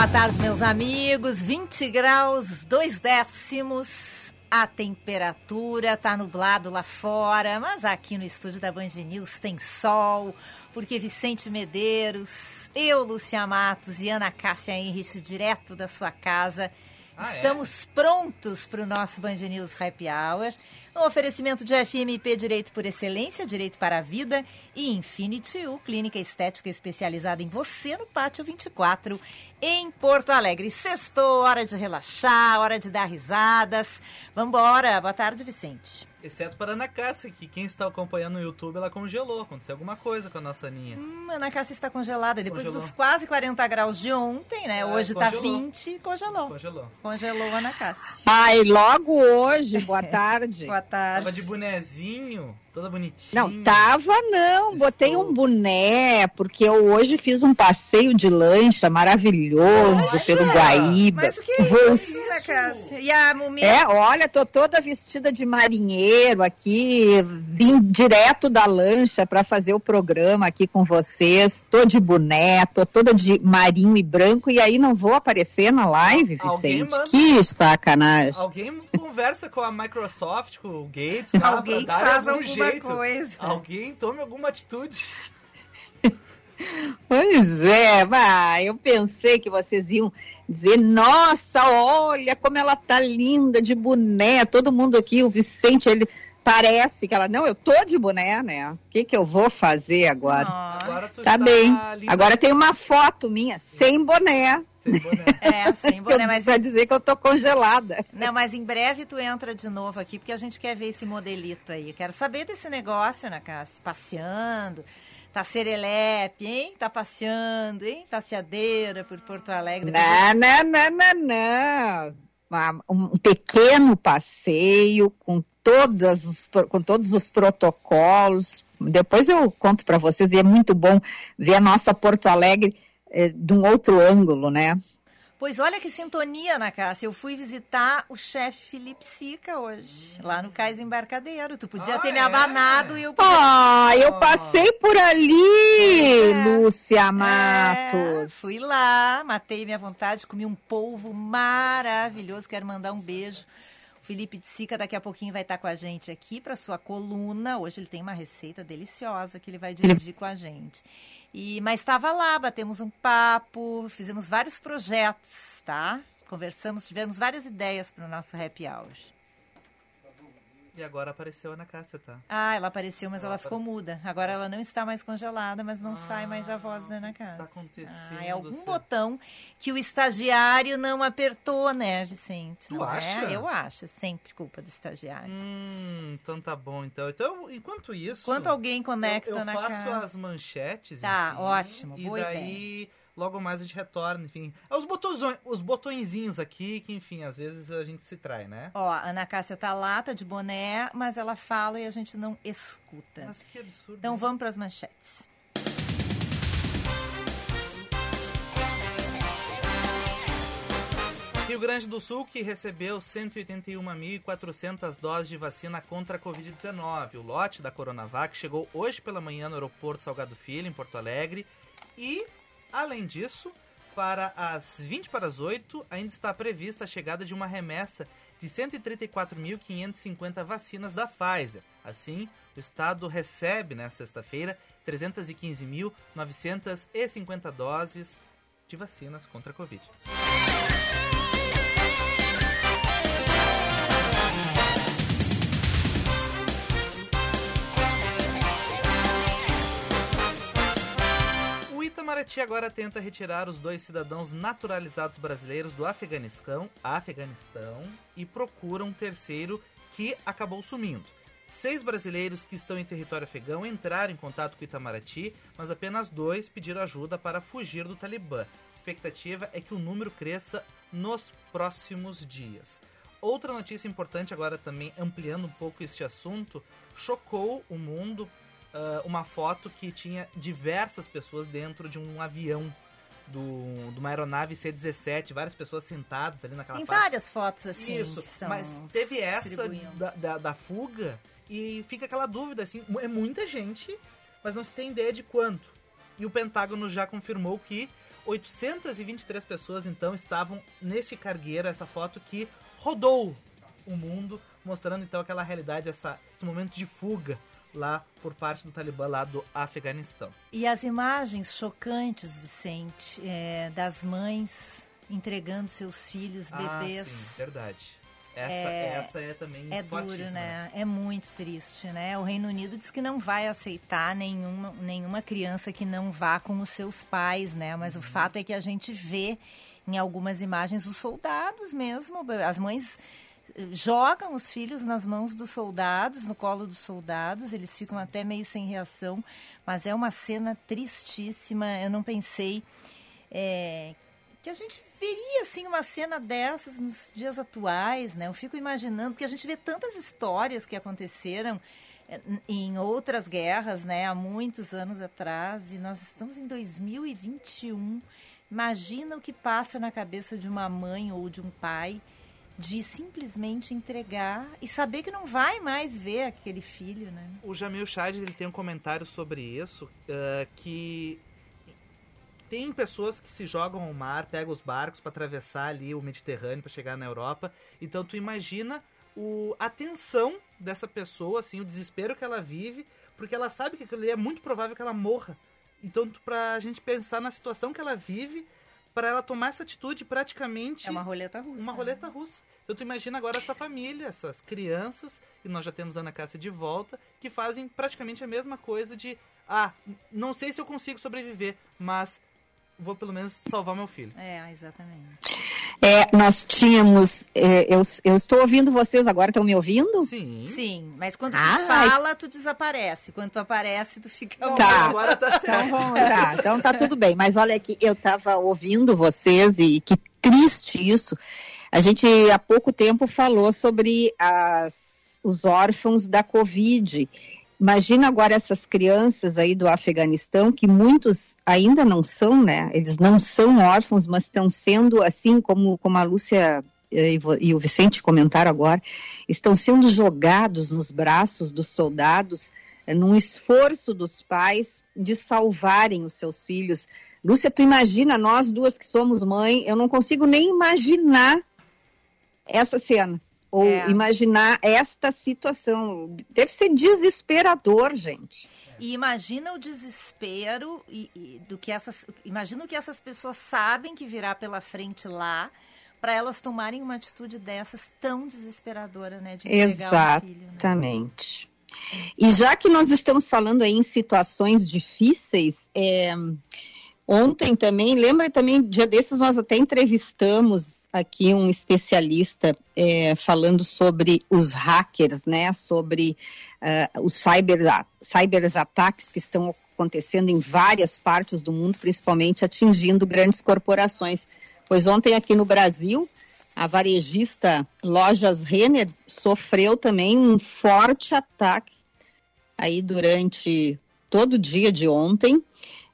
Boa tarde, meus amigos. 20 graus, dois décimos. A temperatura tá nublado lá fora, mas aqui no estúdio da Band News tem sol, porque Vicente Medeiros, eu, Lúcia Matos e Ana Cássia Henrich, direto da sua casa, Ah, é? estamos prontos para o nosso Band News Happy Hour. Um oferecimento de FMP Direito por Excelência, Direito para a Vida e Infinity U, clínica estética especializada em você no Pátio 24, em Porto Alegre. Sextou, hora de relaxar, hora de dar risadas. Vambora. Boa tarde, Vicente. Exceto para a Ana Cássia, que quem está acompanhando no YouTube, ela congelou. Aconteceu alguma coisa com a nossa Aninha. Hum, Ana Cássia está congelada. Depois Congelou. dos quase 40 graus de ontem, né? É, Hoje tá congelou. 20, congelou. Congelou. Congelou Ana Cássia. Ai, logo hoje, boa tarde. Boa tarde. Tava de bonezinho, toda bonitinha. Não, tava não, botei Estou. um boné, porque eu hoje fiz um passeio de lancha maravilhoso pelo Guaíba. Mas o que é Vou- isso, Ana Cássia? E a Mumia? É, olha, tô toda vestida de marinheiro aqui, vim direto da lancha para fazer o programa aqui com vocês. Tô de boné, tô toda de marinho e branco e aí não vou aparecer na live, Vicente. manda- Que sacanagem. Alguém conversa com a Microsoft, com o Gates, lá, Alguém faz algum jeito. coisa. Alguém tome alguma atitude. Pois é, vai, eu pensei que vocês iam dizer, nossa, olha como ela tá linda de boné, todo mundo aqui, o Vicente, ele parece que ela, não, eu tô de boné, né? O que que eu vou fazer agora? Nossa. Agora tu Tá está bem. linda Agora tem uma foto minha, sem boné, sem boné. É, sem boné, mas pra dizer que eu tô congelada. Não, mas em breve tu entra de novo aqui, porque a gente quer ver esse modelito aí. Quero saber desse negócio, Ana Cássia, passeando. Tá serelepe, hein? Tá passeando, hein? Passeadeira por Porto Alegre. Não, não, não, não, não. Uma- Um pequeno passeio com, todas os, com todos os protocolos. Depois eu conto para vocês, e é muito bom ver a nossa Porto Alegre eh, de um outro ângulo, né? Pois olha que sintonia, Ana Cássia. Eu fui visitar o chefe Felipe Sica hoje, lá no Cais Embarcadeiro. Tu podia Ah, ter me é? abanado e eu podia... Ah, eu passei por ali, É. Lúcia É, Matos. fui lá, matei minha vontade, comi um polvo maravilhoso. Quero mandar um beijo. Felipe de Sica daqui a pouquinho vai estar com a gente aqui para sua coluna. Hoje ele tem uma receita deliciosa que ele vai dirigir com a gente. E mas estava lá, batemos um papo, fizemos vários projetos, tá? Conversamos, tivemos várias ideias para o nosso happy hour. E agora apareceu a Ana Cássia, tá? Ah, ela apareceu, mas Ela ela ficou muda. Agora ela não está mais congelada, mas não sai mais a voz da Ana o que Cássia. está acontecendo, Ah, é algum Cê? botão que o estagiário não apertou, né, Vicente? Tu não acha? É? Eu acho, é sempre culpa do estagiário. Hum, então tá bom. Então, então enquanto isso... Quanto alguém conecta eu, eu na faço casa. as manchetes. Tá, enfim, ótimo, E boa daí, logo mais a gente retorna, enfim. É os, botões, os botõezinhos aqui, que enfim, às vezes a gente se trai, né? Ó, a Ana Cássia tá lá, tá de boné, mas ela fala e a gente não escuta. Mas que absurdo. Então né? vamos para as manchetes. Rio Grande do Sul, que recebeu 181.400 doses de vacina contra a Covid-19. O lote da Coronavac chegou hoje pela manhã no aeroporto Salgado Filho, em Porto Alegre. E, além disso, para as 20 para as 8, ainda está prevista a chegada de uma remessa de 134.550 vacinas da Pfizer. Assim, o Estado recebe, nesta sexta-feira, 315.950 doses de vacinas contra a Covid. Itamaraty agora tenta retirar os dois cidadãos naturalizados brasileiros do Afeganistão, Afeganistão e procura um terceiro que acabou sumindo. Seis brasileiros que estão em território afegão entraram em contato com Itamaraty, mas apenas dois pediram ajuda para fugir do Talibã. A expectativa é que o número cresça nos próximos dias. Outra notícia importante, agora também ampliando um pouco este assunto, chocou o mundo uh, uma foto que tinha diversas pessoas dentro de um avião do, de uma aeronave C-17, várias pessoas sentadas ali naquela Tem parte. várias fotos assim. Isso, mas teve essa da, da, da fuga e fica aquela dúvida, assim, é muita gente, mas não se tem ideia de quanto. E o Pentágono já confirmou que 823 pessoas, então, estavam neste cargueiro, essa foto que rodou o mundo, mostrando, então, aquela realidade, essa, esse momento de fuga lá por parte do Talibã lá do Afeganistão. E as imagens chocantes, Vicente, é, das mães entregando seus filhos, bebês. Ah, sim, verdade. Essa É- essa é também É duro, né? É muito triste, né? O Reino Unido diz que não vai aceitar nenhuma, nenhuma criança que não vá com os seus pais, né? Mas Uhum. o fato é que a gente vê em algumas imagens os soldados mesmo, as mães jogam os filhos nas mãos dos soldados, no colo dos soldados, eles ficam até meio sem reação, mas é uma cena tristíssima. Eu não pensei é, que a gente veria assim uma cena dessas nos dias atuais, né? Eu fico imaginando porque a gente vê tantas histórias que aconteceram n- em outras guerras, né? Há muitos anos atrás e nós estamos em 2021. Imagina o que passa na cabeça de uma mãe ou de um pai de simplesmente entregar e saber que não vai mais ver aquele filho, né? O Jamil Chad ele tem um comentário sobre isso ah, que tem pessoas que se jogam ao mar, pegam os barcos para atravessar ali o Mediterrâneo para chegar na Europa. Então tu imagina o, a tensão dessa pessoa, assim, o desespero que ela vive, porque ela sabe que aquilo ali é muito provável que ela morra. Então tu, pra gente pensar na situação que ela vive, para ela tomar essa atitude praticamente É uma roleta russa. uma né? roleta russa. Então tu imagina agora essa família, essas crianças, e nós já temos a Ana Cássia de volta, que fazem praticamente a mesma coisa de ah, não sei se eu consigo sobreviver, mas vou pelo menos salvar meu filho. É, exatamente. É, nós tínhamos. é, eu, eu estou ouvindo vocês agora, estão me ouvindo? Sim. Sim, mas quando tu Ai. fala, tu desaparece. Quando tu aparece, tu fica. Tá. Agora tá Então, certo. vamos- tá, então tá tudo bem. Mas olha aqui, eu estava ouvindo vocês e que triste isso. A gente há pouco tempo falou sobre as- os órfãos da Covid. Imagina agora essas crianças aí do Afeganistão, que muitos ainda não são, né? Eles não são órfãos, mas estão sendo, assim como, como a Lúcia eh, e o Vicente comentaram agora, estão sendo jogados nos braços dos soldados eh, num esforço dos pais de salvarem os seus filhos. Lúcia, tu imagina nós duas que somos mãe, eu não consigo nem imaginar essa cena ou É. imaginar esta situação. Deve ser desesperador, gente. E imagina o desespero e, e do que essas. Imagina o que essas pessoas sabem que virá pela frente lá para elas tomarem uma atitude dessas tão desesperadora, né? De o filho. Né? Exatamente. E já que nós estamos falando aí em situações difíceis, é, ontem também, lembra também, dia desses nós até entrevistamos aqui um especialista é, falando sobre os hackers, né, sobre ah, os cyber, cyberataques que estão acontecendo em várias partes do mundo, principalmente atingindo grandes corporações. Pois ontem aqui no Brasil, a varejista Lojas Renner sofreu também um forte ataque aí durante todo o dia de ontem.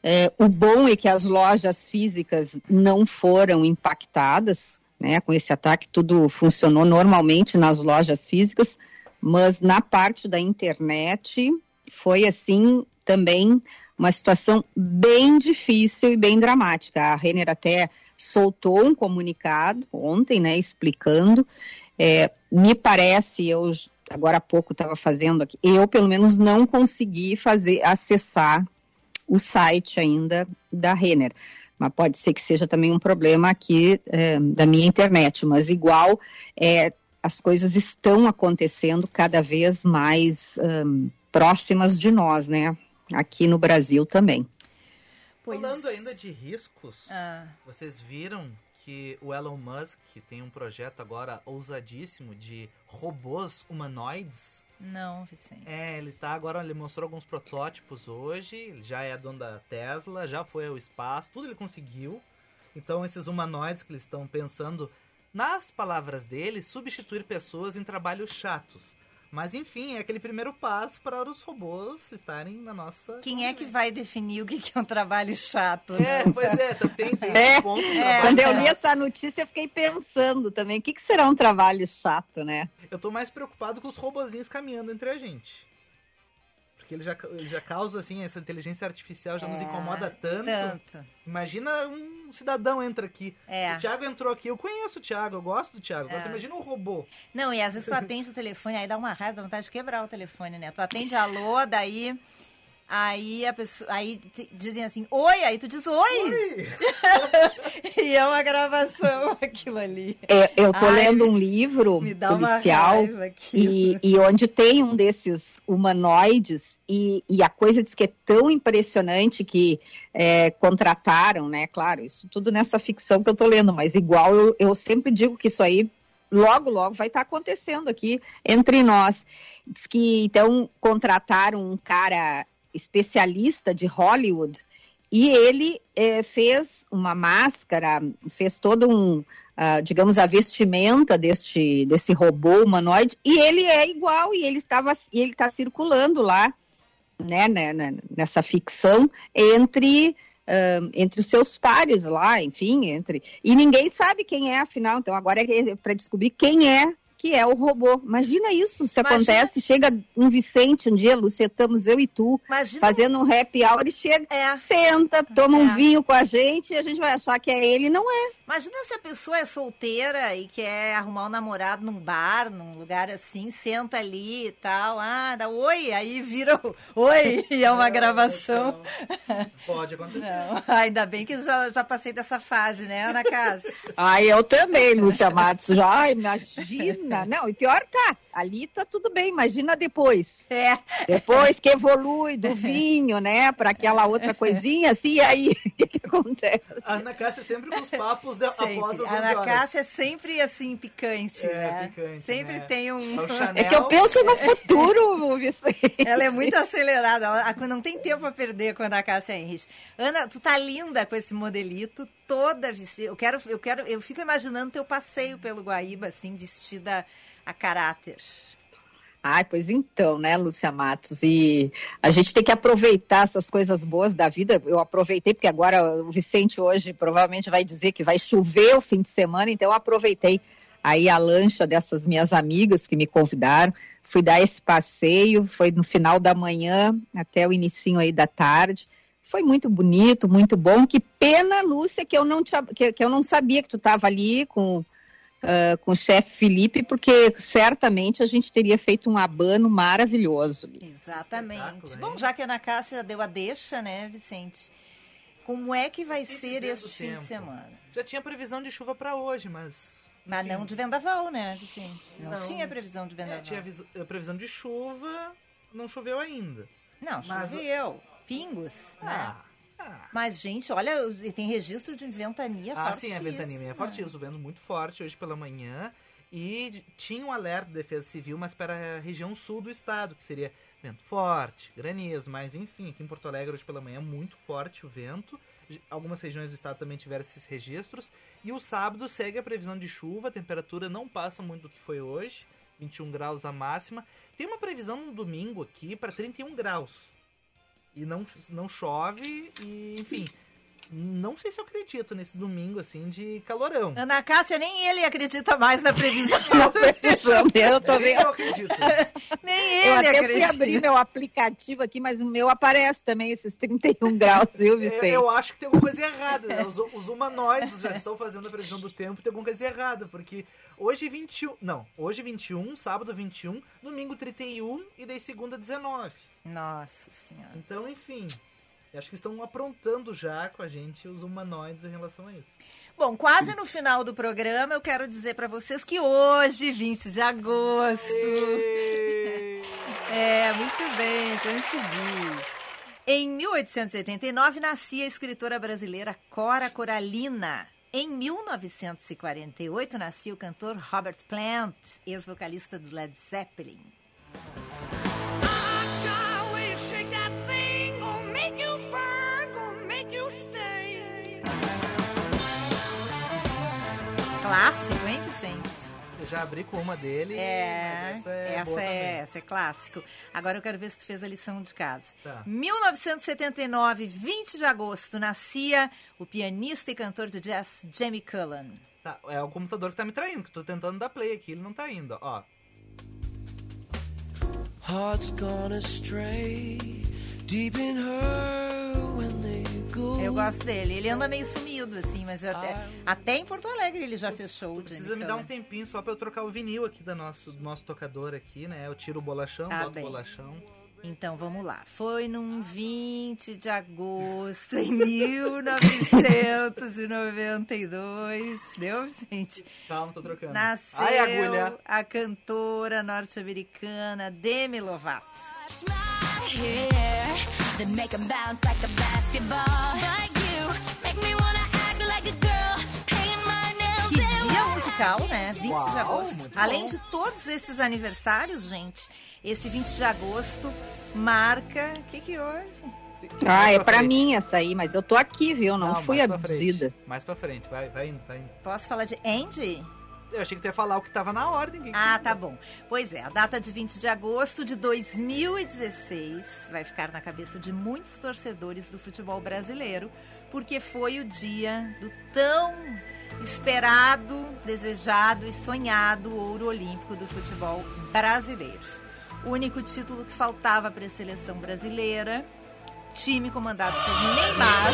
É, o bom é que as lojas físicas não foram impactadas né, com esse ataque, tudo funcionou normalmente nas lojas físicas, mas na parte da internet foi assim também uma situação bem difícil e bem dramática. A Renner até soltou um comunicado ontem, né, explicando. É, me parece, eu agora há pouco estava fazendo aqui, eu pelo menos não consegui fazer acessar o site ainda da Renner. Mas pode ser que seja também um problema aqui é, da minha internet, mas igual é, as coisas estão acontecendo cada vez mais um, próximas de nós, né? Aqui no Brasil também. Pois- Falando ainda de riscos, Ah, vocês viram que o Elon Musk tem um projeto agora ousadíssimo de robôs humanoides? Não, Vicente. É, ele tá agora, ele mostrou alguns protótipos hoje, ele já é dono da Tesla, já foi ao espaço, tudo ele conseguiu. Então esses humanoides que eles estão pensando, nas palavras dele, substituir pessoas em trabalhos chatos. Mas enfim, é aquele primeiro passo para os robôs estarem na nossa. Quem é que vai definir o que que é um trabalho chato? né? É, pois é, tem, tem É, esse ponto. é. Quando eu li essa notícia, eu fiquei pensando também, o que, que será um trabalho chato, né? Eu tô mais preocupado com os robozinhos caminhando entre a gente. Porque ele já, já causa, assim, essa inteligência artificial já nos É, incomoda tanto. Tanto. Imagina um cidadão entra aqui. É. O Thiago entrou aqui, eu conheço o Thiago, eu gosto do Thiago. É. imagina um robô. Não, e às vezes tu atende o telefone, aí dá uma raiva, dá vontade de quebrar o telefone, né? Tu atende alô, daí. Aí a pessoa. Aí dizem assim, oi, aí tu diz oi! e é uma gravação aquilo ali. É, eu tô Ai, lendo um livro policial e, e onde tem um desses humanoides e, e a coisa diz que é tão impressionante que é, contrataram, né? Claro, isso tudo nessa ficção que eu tô lendo, mas igual eu, eu sempre digo que isso aí logo, logo vai estar acontecendo aqui entre nós. Diz que então contrataram um cara especialista de Hollywood e ele eh, fez uma máscara, fez todo um, ah, digamos, a vestimenta deste, desse robô humanoide, e ele é igual, e ele estava, e ele está circulando lá, né, né, né, nessa ficção, entre, ah, entre os seus pares lá, enfim, entre. E ninguém sabe quem é, afinal, então agora é para descobrir quem é que é o robô. Imagina isso, se Imagina- acontece, chega um Vicente um dia, Lúcia, estamos eu e tu, Imagina. fazendo um happy hour e chega, É. senta, toma um É. vinho com a gente e a gente vai achar que é ele, não é. Imagina se a pessoa é solteira e quer arrumar um namorado num bar, num lugar assim, senta ali e tal, ah, dá oi, aí vira o oi, e é uma gravação. Pode acontecer. Não, ainda bem que já, já passei dessa fase, né, Ana Casa? Ai, eu também, Lúcia Matos. Já, ai, imagina. Não, e pior tá, ali tá tudo bem, imagina depois. É, Depois que evolui do vinho, né, para aquela outra coisinha, assim, e aí, o que, que acontece? A Ana Cássia sempre com os papos de, após sempre. as 11 A Ana horas. Cássia é sempre assim, picante, É, né? picante, sempre né? tem um... É o É que eu penso no futuro, Vicente. Ela é muito acelerada, ela não tem tempo a perder quando a Cássia Henrich. Ana, tu tá linda com esse modelito, toda vestida. Eu quero, eu quero, eu fico imaginando teu passeio pelo Guaíba, assim, vestida a caráter. Ai, pois então, né, Lúcia Matos? E a gente tem que aproveitar essas coisas boas da vida. Eu aproveitei, porque agora o Vicente hoje provavelmente vai dizer que vai chover o fim de semana, então eu aproveitei aí a lancha dessas minhas amigas que me convidaram. Fui dar esse passeio, foi no final da manhã até o inicinho aí da tarde. Foi muito bonito, muito bom. Que pena, Lúcia, que eu não, te, que, que eu não sabia que tu estava ali com ah, com o chefe Felipe, porque certamente a gente teria feito um abano maravilhoso. Exatamente. Bom, já que a Ana Cássia deu a deixa, né, Vicente? Como é que vai ser este fim de semana? Já tinha previsão de chuva pra hoje, mas. Mas enfim. não de vendaval, né, Vicente? Não, Não. tinha previsão de É, vendaval. tinha vis- eh, previsão de chuva, não choveu ainda. Não, Mas- choveu. Pingos, né? Ah, ah. Mas, gente, olha, tem registro de ventania Ah, sim, a fortíssima. ventania é fortíssima, vendo muito forte hoje pela manhã. E tinha um alerta de defesa civil, mas para a região sul do estado, que seria vento forte, granizo, mas enfim, aqui em Porto Alegre hoje pela manhã muito forte o vento. Algumas regiões do estado também tiveram esses registros. E o sábado segue a previsão de chuva, a temperatura não passa muito do que foi hoje, 21 graus a máxima. Tem uma previsão no domingo aqui para 31 graus. E não, não chove, e enfim. Não sei se eu acredito nesse domingo, assim, de calorão. Ana Cássia, nem ele acredita mais na previsão. Na previsão dele, eu Nem vendo. eu acredito. nem Eu ele até fui abrir meu aplicativo aqui, mas o meu aparece também esses 31 graus, viu, Eu, Vicente? eu acho que tem alguma coisa errada. né? Os, os humanoides já estão fazendo a previsão do tempo, tem alguma coisa errada, porque hoje 21. Não, hoje 21, sábado 21, domingo 31 e daí segunda 19. Nossa senhora. Então, enfim. Acho que estão aprontando já com a gente os humanoides em relação a isso. Bom, quase no final do programa, eu quero dizer pra vocês que hoje, 20 de agosto, É, muito bem, consegui. Em 1889, nascia a escritora brasileira Cora Coralina. Em 1948, nascia o cantor Robert Plant, ex-vocalista do Led Zeppelin. Eu já abri com uma dele, É, mas essa é essa boa é, essa é clássico. Agora eu quero ver se tu fez a lição de casa. Tá. 1979, 20 de agosto, nascia o pianista e cantor de jazz Jamie Cullen. Tá, é o computador que tá me traindo, que eu tô tentando dar play aqui, ele não tá indo, ó. Hearts gone astray, deep in her Eu gosto dele. Ele anda meio sumido, assim, mas até, até em Porto Alegre ele já. Jamie Precisa me dar um tempinho só pra eu trocar o vinil aqui da nosso, do nosso tocador aqui, né? Eu tiro o bolachão, Tá boto o bolachão. Então vamos lá. Foi num 20 de agosto em 1992. Deu, Vicente? Calma, tô trocando. Nasceu Ai, agulha. a cantora norte-americana Demi Lovato. Then make 'em bounce like a basketball. Like you, make me wanna act like a girl, paint my nails Que dia musical, né? 20 de Uau, agosto. muito Além bom. de todos esses aniversários, gente, esse 20 de agosto marca. O que, que houve? Ah, Mais é pra frente. mim essa aí, mas eu tô aqui, viu? Não, fui mais abduzida. frente. Mais pra frente, vai, vai indo, vai indo. Posso falar de Andy? Eu achei que tu ia falar o que tava na ordem. Ah, tá bom. Pois é, a data de 20 de agosto de 2016 vai ficar na cabeça de muitos torcedores do futebol brasileiro, porque foi o dia do tão esperado, desejado e sonhado ouro olímpico do futebol brasileiro. O único título que faltava para a seleção brasileira, time comandado por Neymar,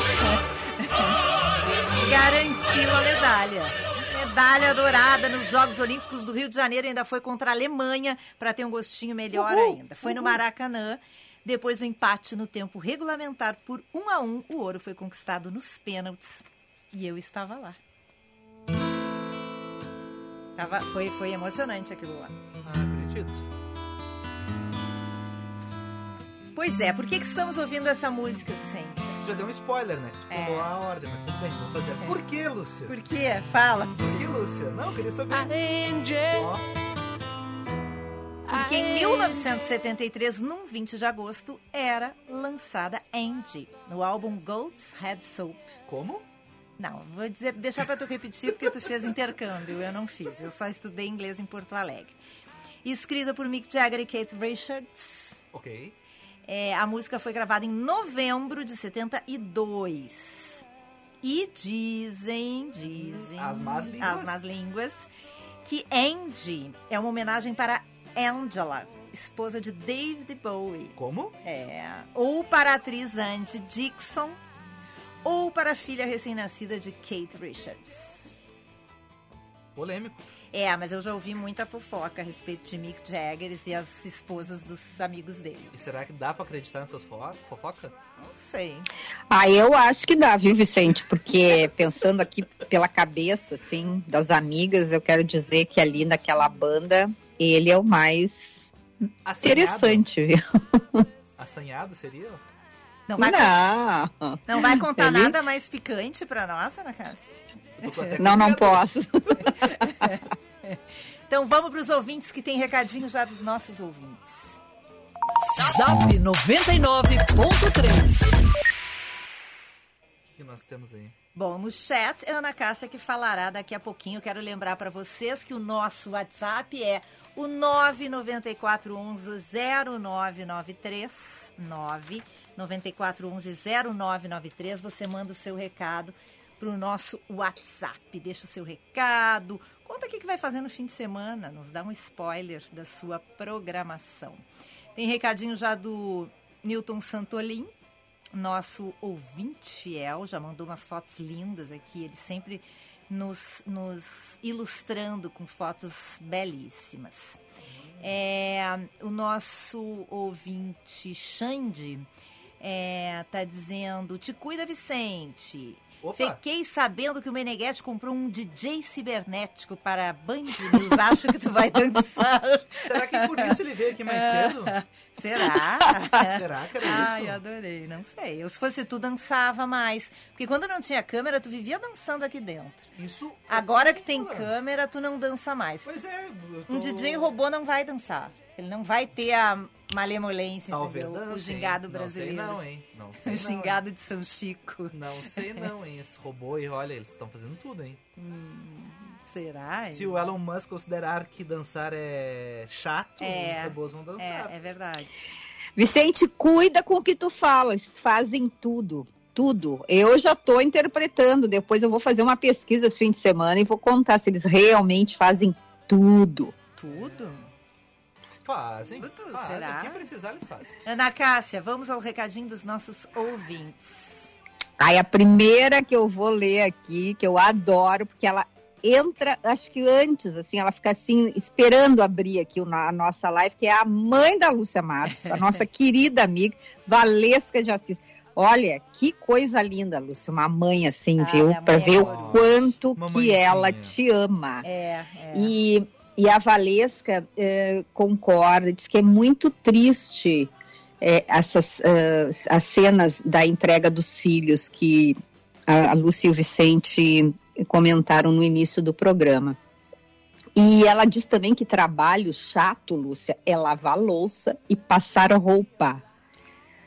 garantiu a medalha. Medalha dourada nos Jogos Olímpicos do Rio de Janeiro ainda foi contra a Alemanha para ter um gostinho melhor ainda. Foi no Maracanã. Depois do empate no tempo regulamentar por um a um, o ouro foi conquistado nos pênaltis e eu estava lá. Tava, foi, foi emocionante aquilo lá. Ah, acredito. Pois é, por que, que estamos ouvindo essa música, Vicente? Já deu um spoiler, né? Tu É. pulou a ordem, mas tudo bem, vamos fazer. Por que, Lúcia? Por quê? Fala. Por que, Lúcia? Não, eu queria saber. Angel. Ó, Porque em 1973, num 20 de agosto, era lançada Angie, no álbum Goat's Head Soap. como? Não, vou dizer, deixar para tu repetir porque tu fez intercâmbio, eu não fiz. Eu só estudei inglês em Porto Alegre. Escrita por Mick Jagger e Kate Richards, Ok. É, a música foi gravada em novembro de 72. E dizem, dizem As más línguas. as más línguas, que Angie é uma homenagem para Angela, esposa de David Bowie. Como? É, ou para a atriz Angie Dixon, ou para a filha recém-nascida de Kate Richards. Polêmico. É, mas eu já ouvi muita fofoca a respeito de Mick Jagger e as esposas dos amigos dele. E será que dá pra acreditar nessas fo fofoca? Não sei. Ah, eu acho que dá, viu, Vicente? Porque pensando aqui pela cabeça, assim, das amigas, eu quero dizer que ali naquela banda, ele é o mais Assanhado? interessante, viu? Assanhado seria? Não vai, Não, não vai contar Ele- nada mais picante pra nós, Ana Cássia? Não, não posso. Então vamos para os ouvintes que tem recadinho já dos nossos ouvintes. Zap 99.3. O que nós temos aí? Bom, no chat, é a Ana Cássia que falará daqui a pouquinho. Quero lembrar para vocês que o nosso WhatsApp é o 99411 0993 99411 0993. Você manda o seu recado para o nosso WhatsApp. Deixa o seu recado. Conta o que vai fazer no fim de semana. Nos dá um spoiler da sua programação. Tem recadinho já do Newton Santolin nosso ouvinte fiel, já mandou umas fotos lindas aqui, ele sempre nos, nos ilustrando com fotos belíssimas. É, o nosso ouvinte Xande está dizendo: Te cuida, Vicente. Opa. Fiquei sabendo que o Meneghetti comprou um DJ cibernético para a Band News. Acho que tu vai dançar. Será que por isso ele veio aqui mais cedo? Será? Será que era Ai, isso? adorei. Não sei. Eu, se fosse tu, dançava mais. Porque quando não tinha câmera, tu vivia dançando aqui dentro. Isso. Agora que tem câmera, tu não dança mais. Pois é. tô- Um DJ robô não vai dançar. Ele não vai ter a malemolência, Talvez entendeu? não. o gingado Não brasileiro. sei não, hein? Não sei O não, gingado de São Chico. Não sei não, hein? Esse robô aí, olha, eles estão fazendo tudo, hein? Será? hein? Se o Elon Musk considerar que dançar é chato, É, os robôs vão dançar. É, é verdade. Vicente, cuida com o que tu fala, eles fazem tudo. Tudo. Eu já estou interpretando. Depois eu vou fazer uma pesquisa esse fim de semana e vou contar se eles realmente fazem tudo. Tudo? Fazem. Tudo, fazem. será? O que precisar, eles fazem. Ana Cássia, vamos ao recadinho dos nossos ouvintes. Aí a primeira que eu vou ler aqui, que eu adoro, porque ela entra, acho que antes, assim, ela fica assim, esperando abrir aqui o- a nossa live, que é a mãe da Lúcia Matos, a nossa querida amiga Valesca de Assis. Olha, que coisa linda, Lúcia, uma mãe assim, Ah, viu? Para ver o adora. quanto que Mamãezinha. ela te ama. É, é. E, e a Valesca eh, concorda, diz que é muito triste eh, essas eh, as cenas da entrega dos filhos que a, a Lúcia e o Vicente comentaram no início do programa. E ela diz também que trabalho chato, Lúcia, é lavar louça e passar roupa.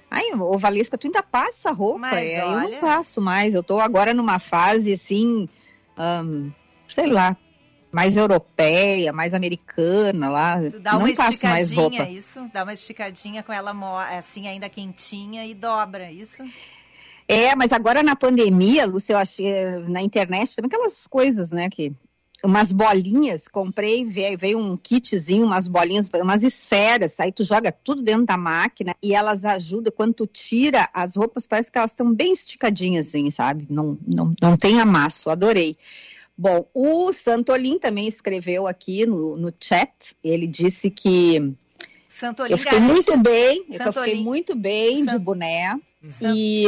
Ai, ô Valesca, tu ainda passa roupa? Mas É, eu olha- não passo mais. Eu tô agora numa fase assim, ahn, sei lá, mais europeia, mais americana lá. Tu dá não uma passo mais roupa. isso? Dá uma esticadinha com ela assim, ainda quentinha e dobra, isso? É, mas agora na pandemia, Lúcia, eu achei na internet também aquelas coisas, né, que umas bolinhas, comprei, veio, veio um kitzinho, umas bolinhas, umas esferas, aí tu joga tudo dentro da máquina e elas ajudam, quando tu tira as roupas, parece que elas estão bem esticadinhas, assim, sabe? Não, não, não tem amasso, adorei. Bom, o Santolin também escreveu aqui no, no chat, ele disse que Santolim eu fiquei muito bem, eu Santolin. fiquei muito bem de boné. Sant- E,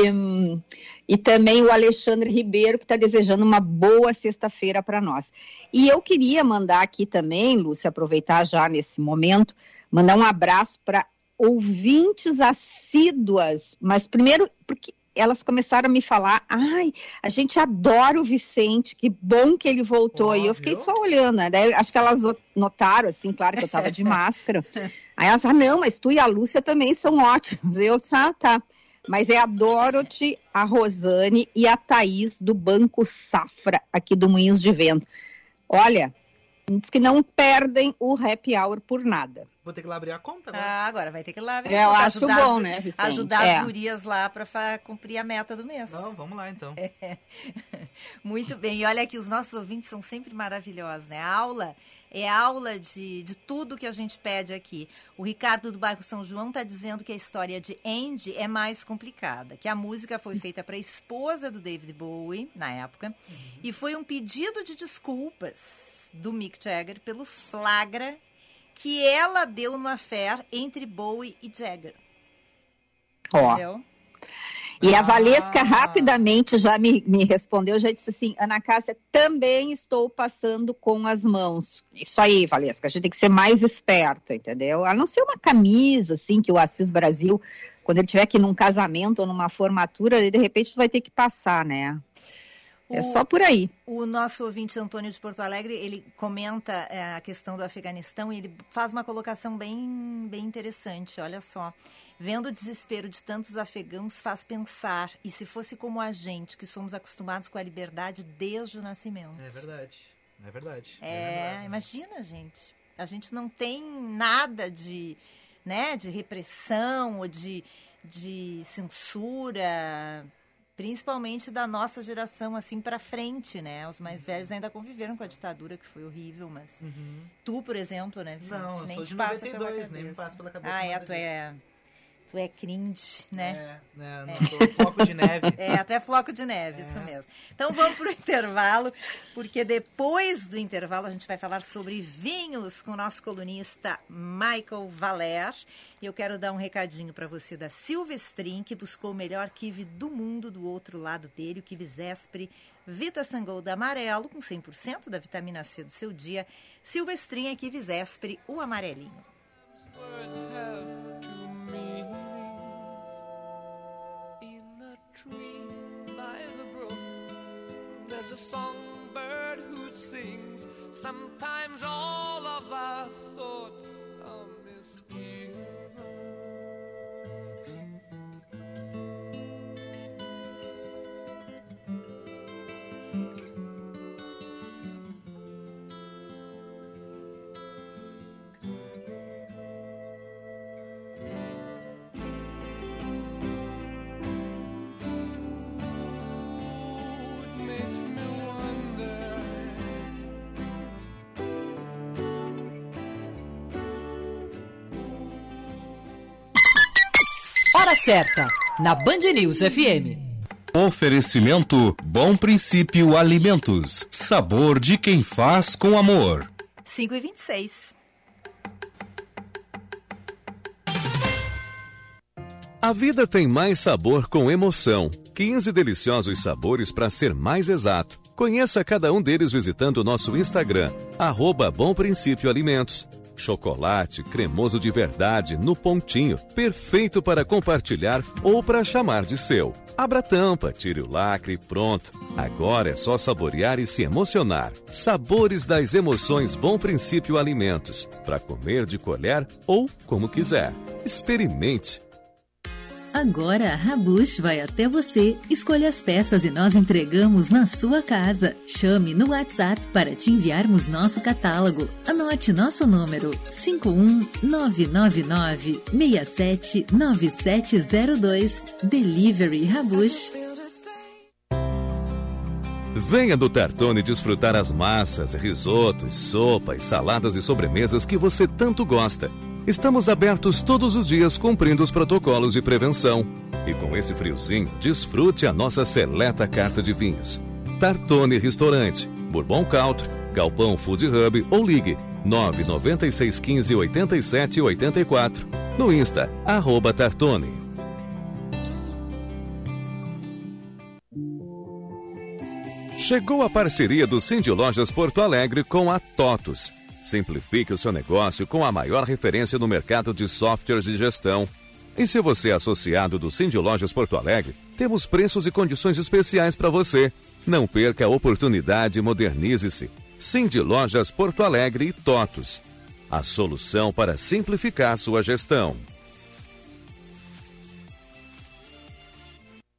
e também o Alexandre Ribeiro, que está desejando uma boa sexta-feira para nós. E eu queria mandar aqui também, Lúcia, aproveitar já nesse momento, mandar um abraço para ouvintes assíduas, mas primeiro porque elas começaram a me falar, ai, a gente adora o Vicente, que bom que ele voltou. Ó, e eu fiquei só olhando, né? Daí acho que elas notaram, assim, claro que eu estava de máscara. Aí elas, ah, não, mas tu e a Lúcia também são ótimos. Eu ah, tá. Mas é a Dorothy, a Rosane e a Thaís do Banco Safra, aqui do Moinhos de Vento. Olha, diz que não perdem o happy hour por nada. Vou ter que lá abrir a conta agora. Ah, agora vai ter que lá ver. É, eu pra acho ajudar as bom, gu- né, Vicente? Ajudar É. as gurias lá para cumprir a meta do mês. Não, vamos lá então. Muito bem. E olha aqui, os nossos ouvintes são sempre maravilhosos, né? A aula é aula de, de tudo que a gente pede aqui. O Ricardo do bairro São João está dizendo que a história de Andy é mais complicada, que a música foi feita para a esposa do David Bowie, na época, e foi um pedido de desculpas do Mick Jagger pelo flagra que ela deu no affair entre Bowie e Jagger. Ó. Entendeu? E a Ah. Valesca rapidamente já me, me respondeu, já disse assim, Ana Cássia, também estou passando com as mãos. Isso aí, Valesca, a gente tem que ser mais esperta, entendeu? A não ser uma camisa, assim, que o Assis Brasil, quando ele tiver aqui num casamento ou numa formatura, ele, de repente vai ter que passar, né? É O- só por aí. O nosso ouvinte Antônio de Porto Alegre, ele comenta é, a questão do Afeganistão e ele faz uma colocação bem, bem interessante, olha só. Vendo o desespero de tantos afegãos faz pensar, e se fosse como a gente, que somos acostumados com a liberdade desde o nascimento. É verdade. É verdade. É, verdade. imagina, gente. A gente não tem nada de, né, de repressão ou de, de censura, principalmente da nossa geração assim para frente, né? Os mais velhos ainda conviveram com a ditadura que foi horrível, mas tu, por exemplo, né, Vicente, Não, eu nem sou te de passa pela 92, cabeça. nem me passa pela cabeça Ah, é, tu é Tu é cringe, né? É, né? Não foco de neve. É, até floco de neve, isso mesmo. Então vamos para o intervalo, porque depois do intervalo a gente vai falar sobre vinhos com o nosso colunista Michael Valer. E eu quero dar um recadinho para você da Silvestrin, que buscou o melhor kiwi do mundo do outro lado dele, o kiwi Zespri Vita Sangolda amarelo, com 100% da vitamina C do seu dia. Silvestrin é kiwi Zespri, o amarelinho. There's a songbird who sings. Sometimes all of our thoughts are misgiven. Certa, na Band News FM. Oferecimento Bom Princípio Alimentos. Sabor de quem faz com amor. 5 e 26. A vida tem mais sabor com emoção. 15 deliciosos sabores para ser mais exato. Conheça cada um deles visitando o nosso Instagram, arroba Bom Princípio Alimentos. Chocolate cremoso de verdade no pontinho, perfeito para compartilhar ou para chamar de seu. Abra a tampa, tire o lacre e pronto. Agora é só saborear e se emocionar. Sabores das emoções Bom Princípio Alimentos, para comer de colher ou como quiser. Experimente. Agora a Rabush vai até você, escolha as peças e nós entregamos na sua casa. Chame no WhatsApp para te enviarmos nosso catálogo. Anote nosso número 51999 679702. Delivery Rabush. Venha do Tartone desfrutar as massas, risotos, sopas, saladas e sobremesas que você tanto gosta. Estamos abertos todos os dias cumprindo os protocolos de prevenção. E com esse friozinho, desfrute a nossa seleta carta de vinhos. Tartone Restaurante, Bourbon Country, Galpão Food Hub ou ligue 99615 8784. No Insta, arroba Tartone. Chegou a parceria do Cindy Lojas Porto Alegre com a TOTUS. Simplifique o seu negócio com a maior referência no mercado de softwares de gestão. E se você é associado do Cindy Lojas Porto Alegre, temos preços e condições especiais para você. Não perca a oportunidade e modernize-se. Cindy Lojas Porto Alegre e TOTUS. A solução para simplificar sua gestão.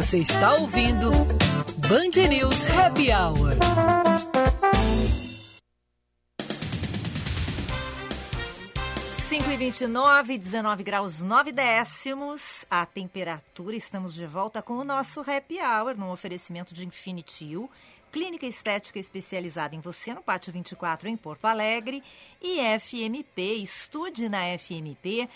Você está ouvindo Band News Happy Hour. Cinco e 29, 19 graus 9 décimos. A temperatura, estamos de volta com o nosso Happy Hour, no oferecimento de Infinity U, clínica estética especializada em você, no Pátio 24, em Porto Alegre, e FMP, estude na FMP,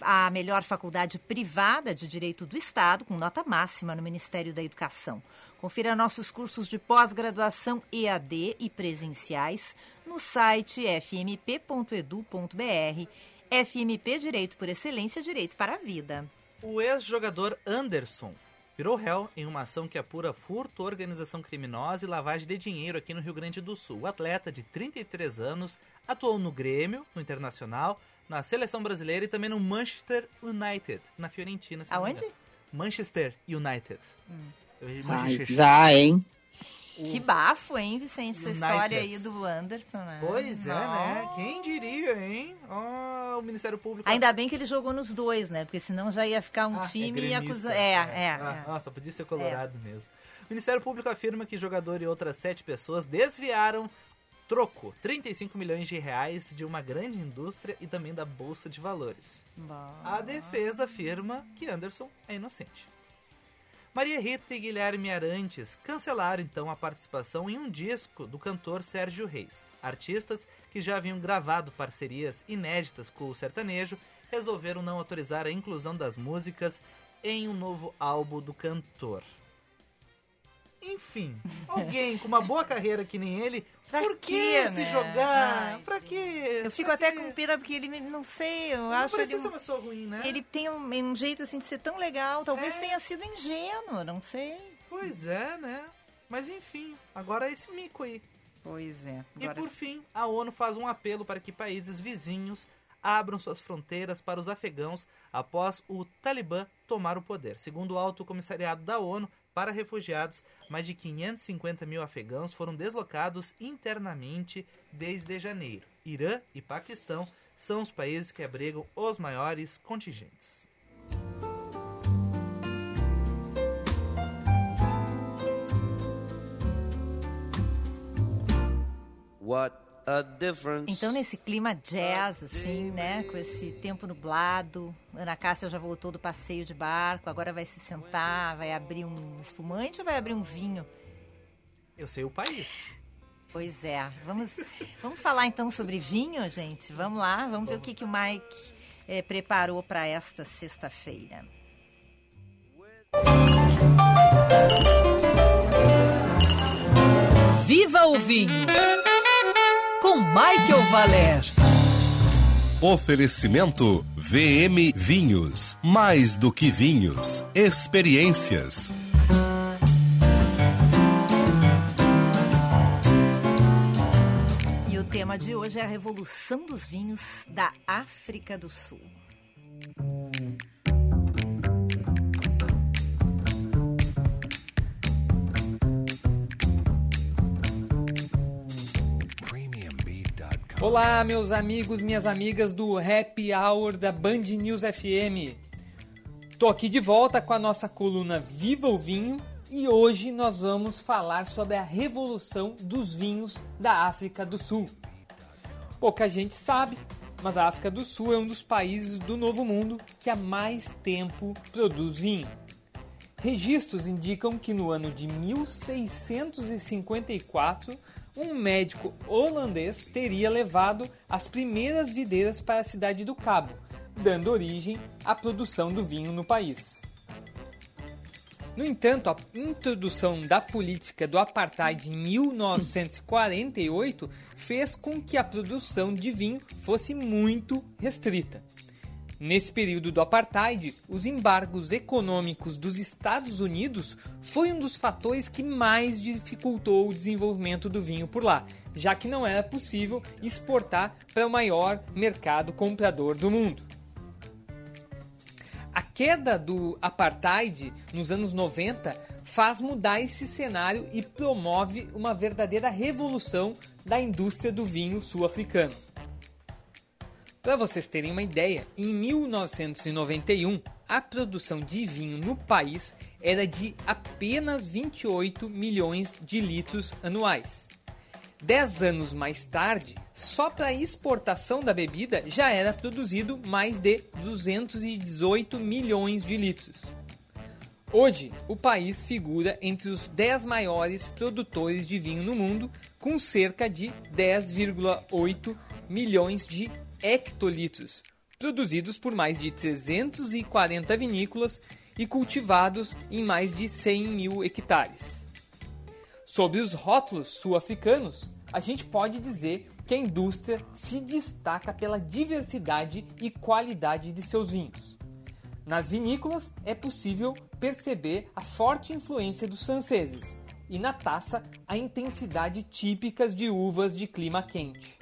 a melhor faculdade privada de Direito do Estado, com nota máxima no Ministério da Educação. Confira nossos cursos de pós-graduação EAD e presenciais no site fmp.edu.br FMP Direito por Excelência, Direito para a Vida. O ex-jogador Anderson virou réu em uma ação que apura furto, organização criminosa e lavagem de dinheiro aqui no Rio Grande do Sul. O atleta de 33 anos atuou no Grêmio, no Internacional, na seleção brasileira e também no Manchester United, na Fiorentina. Aonde? Manchester United. Eu- Mas Manchester. já, hein? Que bafo, hein, Vicente? Essa United. história aí do Anderson, né? Pois é, né? Quem diria, hein? Ó, o Ministério Público. Ainda bem que ele jogou nos dois, né? Porque senão já ia ficar um Ah, time é e acusar. É, é, Ah, é. Nossa, podia ser colorado mesmo. O Ministério Público afirma que jogador e outras sete pessoas desviaram troco 35 milhões de reais de uma grande indústria e também da Bolsa de Valores. A defesa afirma que Anderson é inocente. Maria Rita e Guilherme Arantes cancelaram então a participação em um disco do cantor Sérgio Reis. Artistas que já haviam gravado parcerias inéditas com o sertanejo resolveram não autorizar a inclusão das músicas em um novo álbum do cantor. Enfim, alguém com uma boa carreira que nem ele, Pra por que quê, se né? jogar? Ai, pra quê? Eu fico Pra até quê? com pena porque ele, não sei, eu Não acho precisa ele... ser uma pessoa ruim, né? Ele tem um, um jeito assim de ser tão legal, talvez É. tenha sido ingênuo, não sei. Pois é, né? Mas enfim, agora é esse mico aí. Pois é. E por fim, a ONU faz um apelo para que países vizinhos abram suas fronteiras para os afegãos após o Talibã tomar o poder. Segundo o Alto Comissariado da ONU para Refugiados, mais de 550 mil afegãos foram deslocados internamente desde janeiro. Irã e Paquistão são os países que abrigam os maiores contingentes. What. Então, nesse clima jazz, assim, né? Com esse tempo nublado. Ana Cássia já voltou do passeio de barco, agora vai se sentar, vai abrir um espumante ou vai abrir um vinho? Eu sei o país. Pois é. Vamos, vamos falar então sobre vinho, gente? Vamos lá, vamos ver o que, que o Mike eh, preparou para esta sexta-feira. Viva o vinho! Michael Valer. Oferecimento VM Vinhos. Mais do que vinhos, experiências. E o tema de hoje é a revolução dos vinhos da África do Sul. Olá, meus amigos, minhas amigas do Happy Hour da Band News FM. Tô aqui de volta com a nossa coluna Viva o Vinho e hoje nós vamos falar sobre a revolução dos vinhos da África do Sul. Pouca gente sabe, mas a África do Sul é um dos países do Novo Mundo que há mais tempo produz vinho. Registros indicam que no ano de 1654, um médico holandês teria levado as primeiras videiras para a cidade do Cabo, dando origem à produção do vinho no país. No entanto, a introdução da política do apartheid em 1948 fez com que a produção de vinho fosse muito restrita. Nesse período do apartheid, os embargos econômicos dos Estados Unidos foi um dos fatores que mais dificultou o desenvolvimento do vinho por lá, já que não era possível exportar para o maior mercado comprador do mundo. A queda do apartheid nos anos 90 faz mudar esse cenário e promove uma verdadeira revolução da indústria do vinho sul-africano. Para vocês terem uma ideia, em 1991 a produção de vinho no país era de apenas 28 milhões de litros anuais. Dez anos mais tarde, só para exportação da bebida já era produzido mais de 218 milhões de litros. Hoje, o país figura entre os 10 maiores produtores de vinho no mundo, com cerca de 10,8 milhões de hectolitros, produzidos por mais de 340 vinícolas e cultivados em mais de 100 mil hectares. Sobre os rótulos sul-africanos, a gente pode dizer que a indústria se destaca pela diversidade e qualidade de seus vinhos. Nas vinícolas é possível perceber a forte influência dos franceses e na taça a intensidade típicas de uvas de clima quente.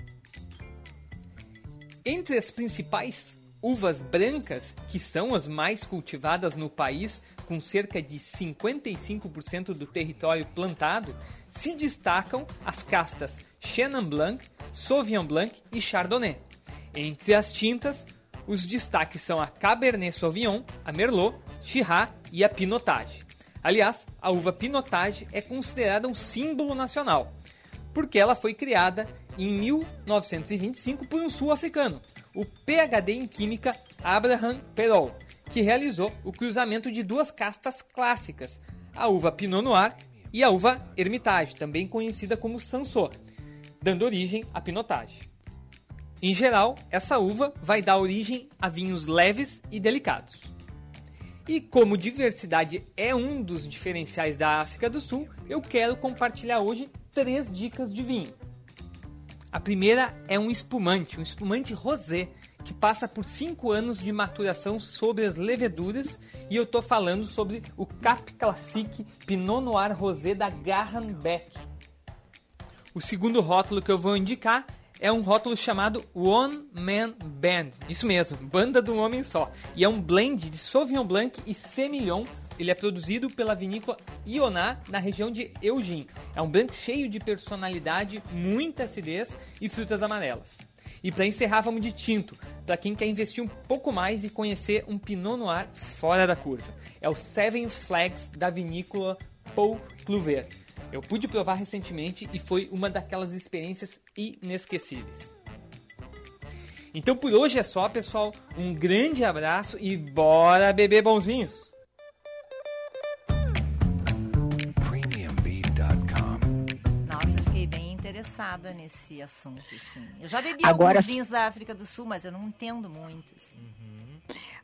Entre as principais uvas brancas, que são as mais cultivadas no país, com cerca de 55% do território plantado, se destacam as castas Chenin Blanc, Sauvignon Blanc e Chardonnay. Entre as tintas, os destaques são a Cabernet Sauvignon, a Merlot, Shiraz e a Pinotage. Aliás, a uva Pinotage é considerada um símbolo nacional, porque ela foi criada em 1925 por um sul-africano, o PhD em Química Abraham Perol, que realizou o cruzamento de duas castas clássicas, a uva Pinot Noir e a uva Hermitage, também conhecida como Sansô, dando origem à Pinotage. Em geral, essa uva vai dar origem a vinhos leves e delicados. E como diversidade é um dos diferenciais da África do Sul, eu quero compartilhar hoje três dicas de vinho. A primeira é um espumante, um espumante rosé, que passa por 5 anos de maturação sobre as leveduras e eu estou falando sobre o Cap Classique Pinot Noir Rosé da Graham Beck. O segundo rótulo que eu vou indicar é um rótulo chamado One Man Band. Isso mesmo, banda de um homem só. E é um blend de Sauvignon Blanc e Semillon. Ele é produzido pela vinícola Ioná, na região de Eugene. É um blend cheio de personalidade, muita acidez e frutas amarelas. E para encerrar, vamos de tinto, para quem quer investir um pouco mais e conhecer um Pinot Noir fora da curva. É o Seven Flags da vinícola Paul Cluver. Eu pude provar recentemente e foi uma daquelas experiências inesquecíveis. Então por hoje é só, pessoal. Um grande abraço e bora beber bonzinhos! Interessada nesse assunto. Eu já bebi Agora- alguns vinhos da África do Sul, mas eu não entendo muito. assim.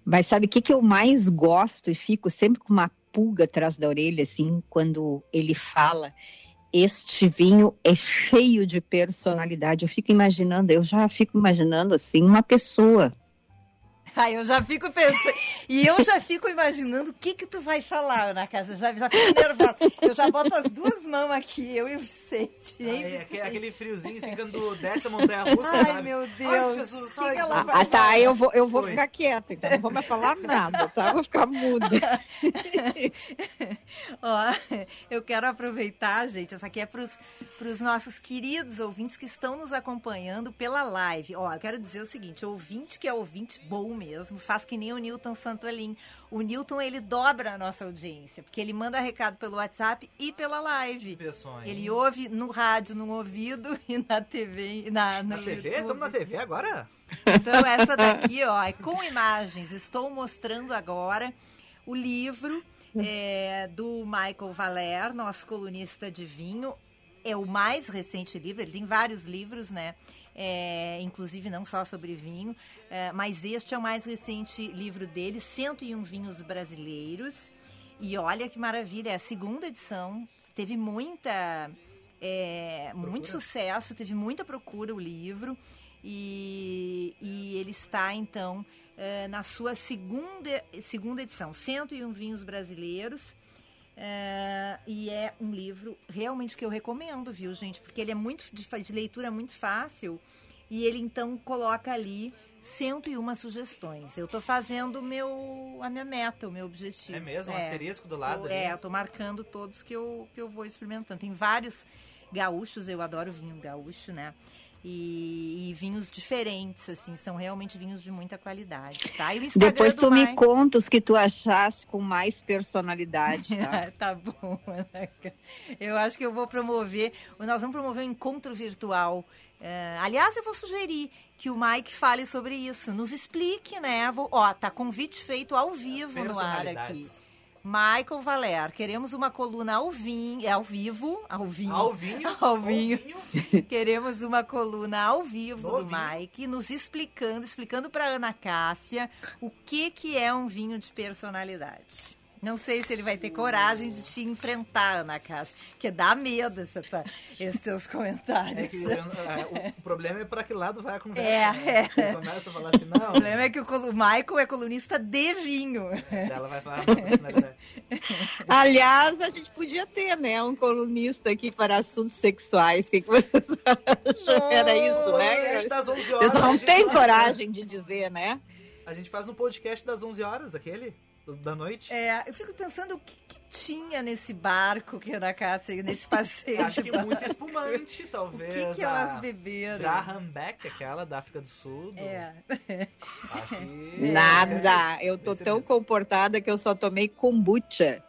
Mas sabe o que, que eu mais gosto e fico sempre com uma pulga atrás da orelha, assim, quando ele fala. Este vinho é cheio de personalidade. Eu fico imaginando, eu já fico imaginando assim, uma pessoa. Aí eu já fico pensando. E eu já fico imaginando o que que tu vai falar na casa. Já, já fico nervosa. Eu já boto as duas mãos aqui, eu e o Vicente. Hein, Aí, Vicente? aquele, friozinho assim, quando desce a montanha russa, Ai, sabe? meu Ai, Deus. Jesus, Que ai, que ela vai Ah, tá, aí eu vou, eu vou Foi. ficar quieta, então não vou mais falar nada, tá? Vou ficar muda. Ó, eu quero aproveitar, gente, essa aqui é para os nossos queridos ouvintes que estão nos acompanhando pela live. Ó, eu quero dizer o seguinte, ouvinte que é ouvinte bom mesmo, faz que nem o Newton Santolim. O Newton, ele dobra a nossa audiência, porque ele manda recado pelo WhatsApp e pela live. Pessoal? Ele ouve no rádio, no ouvido e na TV. Na, Na TV? Estamos na TV agora? Então, essa daqui, ó, é com imagens. Estou mostrando agora o livro é, do Michael Valer, nosso colunista de vinho. É o mais recente livro, ele tem vários livros, né? É, inclusive não só sobre vinho, é, mas este é o mais recente livro dele, 101 vinhos brasileiros. E olha que maravilha, é a segunda edição, teve muita é, muito sucesso, teve muita procura o livro e, e ele está então eh, na sua segunda, segunda edição, 101 vinhos brasileiros. Eh, e é um livro realmente que eu recomendo, viu, gente? Porque ele é muito de, de leitura muito fácil e ele então coloca ali 101 sugestões. Eu tô fazendo meu, a minha meta, o meu objetivo. É mesmo? Um asterisco do lado Tô-? É, eu tô marcando todos que eu, que eu vou experimentando. Tem vários gaúchos, eu adoro vinho gaúcho, né? E, e vinhos diferentes, assim, são realmente vinhos de muita qualidade, tá? E o Instagram Depois do tu me Mike- conta os que tu achasse com mais personalidade, tá? tá bom, Ana. Eu acho que eu vou promover. Nós vamos promover um encontro virtual. É, aliás, eu vou sugerir que o Mike fale sobre isso. Nos explique, né? Vou, ó, tá convite feito ao vivo no ar aqui. Michael Valer, queremos uma coluna ao vinho, é ao vivo, ao vinho. Ao vinho? Ao vinho. Queremos uma coluna ao vivo No do vinho. Mike, nos explicando, explicando para Ana Cássia o que que é um vinho de personalidade. Não sei se ele vai ter coragem de te enfrentar, Ana Cássia, porque dá medo essa tua- esses teus comentários. É que, é, o problema é pra que lado vai a conversa. É, né? é. Começa a falar assim, não. O problema é que o o Michael é colunista de vinho. Ela vai falar, não, isso não é verdade. Aliás, a gente podia ter, né, um colunista aqui para assuntos sexuais. O que, que vocês acham? Era isso, né? Podcast das 11 horas. Vocês não gente têm faz- coragem de dizer, né? A gente faz no podcast das 11 horas, aquele, da noite. É, eu fico pensando o que, que tinha nesse barco que a Ana Cássia, nesse passeio. Acho que muito espumante, talvez. O que, que elas beberam? Graham Beck, aquela da África do Sul. do- É. Que... Nada. Eu tô Esse tão mesmo. comportada que eu só tomei kombucha.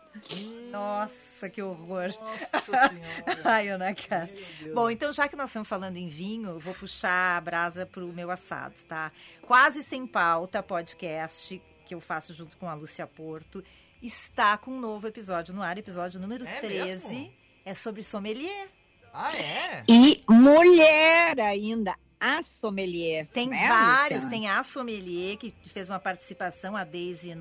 Nossa, que horror. Nossa senhora. Ai, Ana Cássia. Meu Deus. Bom, então já que nós estamos falando em vinho, eu vou puxar a brasa pro meu assado, tá? Quase Sem Pauta, podcast que eu faço junto com a Lúcia Porto, está com um novo episódio no ar, episódio número É 13. mesmo? É sobre sommelier. Ah, é? E mulher ainda, a sommelier. Tem né, vários, Luciana? tem a sommelier que fez uma participação, a Daisy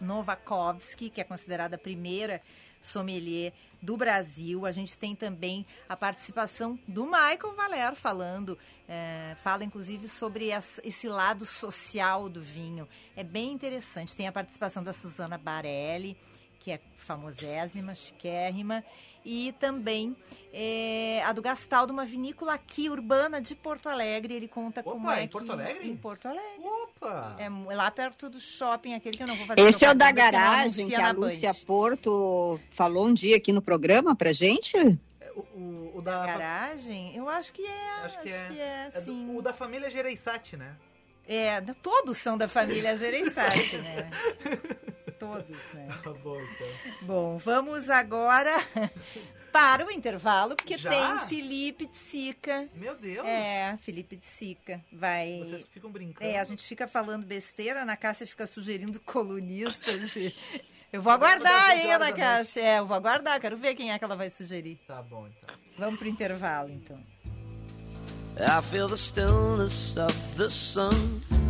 Novakovsky, que é considerada a primeira sommelier do Brasil. A gente tem também a participação do Michael Valer falando, é, fala inclusive sobre esse lado social do vinho. É bem interessante. Tem a participação da Susana Barelli, que é famosésima, chiquérrima, e também é, a do Gastaldo, uma vinícola aqui, urbana de Porto Alegre. Ele conta Opa, como é em que- Porto Alegre? Em Porto Alegre. Opa! É mu- lá perto do shopping, aquele que eu não vou fazer Esse é o da garagem que a Lúcia Band. Porto falou um dia aqui no programa pra gente? O, o, o da... Garagem? Eu acho que é. Acho que é. é, É do- o da família Gereissati, né? É, todos são da família Gereissati, né? Todos, né? Tá bom, então. Bom, vamos agora para o intervalo, porque Já? tem Felipe de Sica. Meu Deus! É, Felipe de Sica. Vai. Vocês ficam brincando. É, a gente fica falando besteira, a Ana Cássia fica sugerindo colunistas. e- Eu vou aguardar, das hein, 11 horas Ana. Cássia? É, eu vou aguardar, quero ver quem é que ela vai sugerir. Tá bom, então. Vamos pro intervalo, então. I feel the stillness of the sun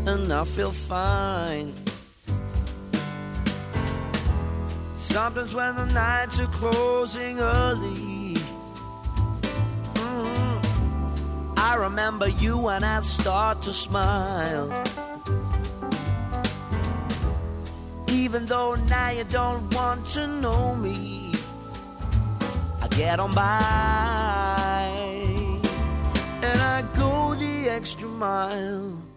and I feel fine. Sometimes when the nights are closing early, mm, I remember you and I start to smile. Even though now you don't want to know me, I get on by and I go the extra mile.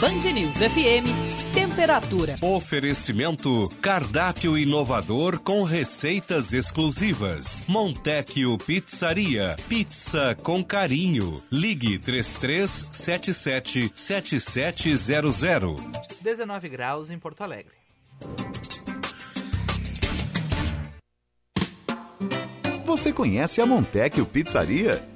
Band News FM, temperatura. Oferecimento cardápio inovador com receitas exclusivas. Montecchio Pizzaria, pizza com carinho. Ligue 3377 7700. 19 graus em Porto Alegre. Você conhece a Montecchio Pizzaria?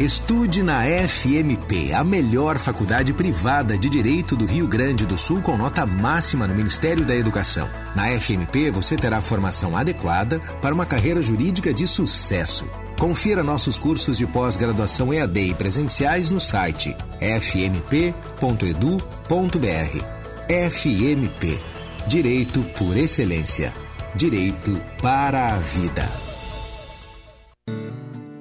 Estude na FMP, a melhor faculdade privada de Direito do Rio Grande do Sul com nota máxima no Ministério da Educação. Na FMP você terá formação adequada para uma carreira jurídica de sucesso. Confira nossos cursos de pós-graduação EAD e presenciais no site fmp.edu.br. FMP Direito por Excelência. Direito para a Vida.